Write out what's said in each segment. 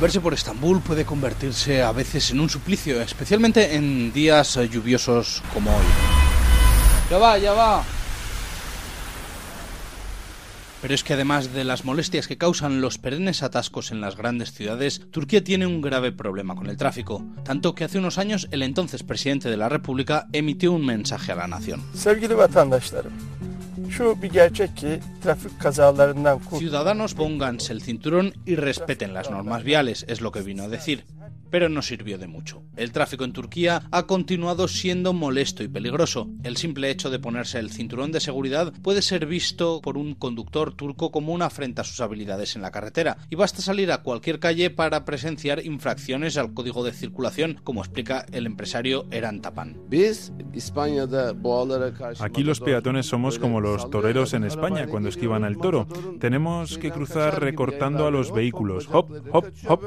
Verse por Estambul puede convertirse a veces en un suplicio, especialmente en días lluviosos como hoy. Ya va, ya va. Pero es que además de las molestias que causan los perennes atascos en las grandes ciudades, Turquía tiene un grave problema con el tráfico, tanto que hace unos años el entonces presidente de la República emitió un mensaje a la nación. Ciudadanos, pónganse el cinturón y respeten las normas viales, es lo que vino a decir pero no sirvió de mucho. El tráfico en Turquía ha continuado siendo molesto y peligroso. El simple hecho de ponerse el cinturón de seguridad puede ser visto por un conductor turco como una afrenta a sus habilidades en la carretera, y basta salir a cualquier calle para presenciar infracciones al código de circulación, como explica el empresario Eran Tapan. Aquí los peatones somos como los toreros en España cuando esquivan al toro. Tenemos que cruzar recortando a los vehículos. Hop, hop, hop.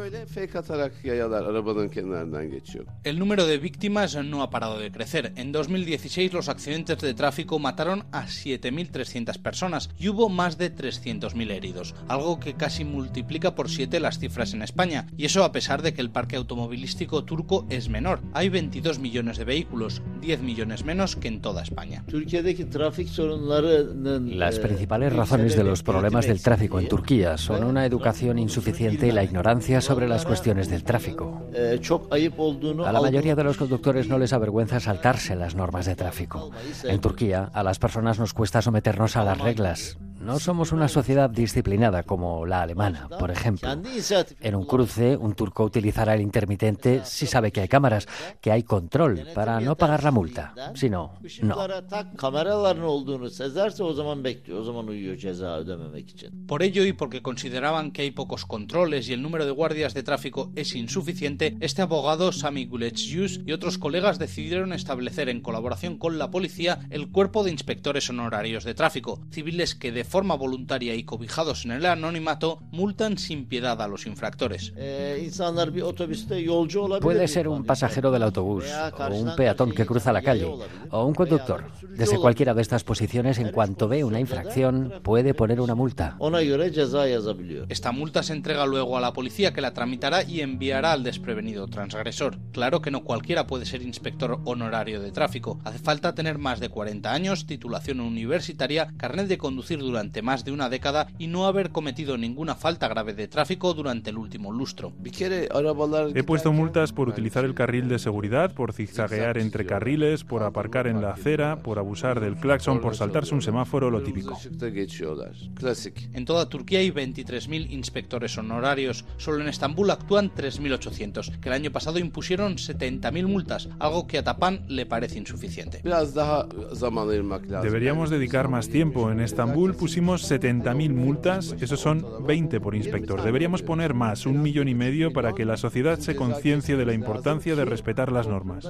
El número de víctimas no ha parado de crecer. En 2016 los accidentes de tráfico mataron a 7.300 personas y hubo más de 300.000 heridos, algo que casi multiplica por 7 las cifras en España, y eso a pesar de que el parque automovilístico turco es menor. Hay 22 millones de vehículos, 10 millones menos que en toda España. Las principales razones de los problemas del tráfico en Turquía son una educación insuficiente y la ignorancia sobre las cuestiones del tráfico. A la mayoría de los conductores no les avergüenza saltarse las normas de tráfico. En Turquía, a las personas nos cuesta someternos a las reglas. No somos una sociedad disciplinada como la alemana, por ejemplo. En un cruce, un turco utilizará el intermitente si sabe que hay cámaras, que hay control para no pagar la multa. Si no, no. Por ello y porque consideraban que hay pocos controles y el número de guardias de tráfico es insuficiente, este abogado Sami Gulechius y otros colegas decidieron establecer en colaboración con la policía el cuerpo de inspectores honorarios de tráfico, civiles que de forma voluntaria y cobijados en el anonimato, multan sin piedad a los infractores. Puede ser un pasajero del autobús, o un peatón que cruza la calle, o un conductor. Desde cualquiera de estas posiciones, en cuanto ve una infracción, puede poner una multa. Esta multa se entrega luego a la policía que la tramitará y enviará al desprevenido transgresor. Claro que no cualquiera puede ser inspector honorario de tráfico. Hace falta tener más de 40 años, titulación universitaria, carnet de conducir durante durante más de una década y no haber cometido ninguna falta grave de tráfico durante el último lustro. He puesto multas por utilizar el carril de seguridad, por zigzaguear entre carriles, por aparcar en la acera, por abusar del claxon, por saltarse un semáforo, lo típico. En toda Turquía hay 23.000 inspectores honorarios. Solo en Estambul actúan 3.800, que el año pasado impusieron 70.000 multas, algo que a Tapan le parece insuficiente. Deberíamos dedicar más tiempo. En Estambul pusimos 70.000 multas, esos son 20 por inspector. Deberíamos poner más, un millón y medio, para que la sociedad se conciencie de la importancia de respetar las normas.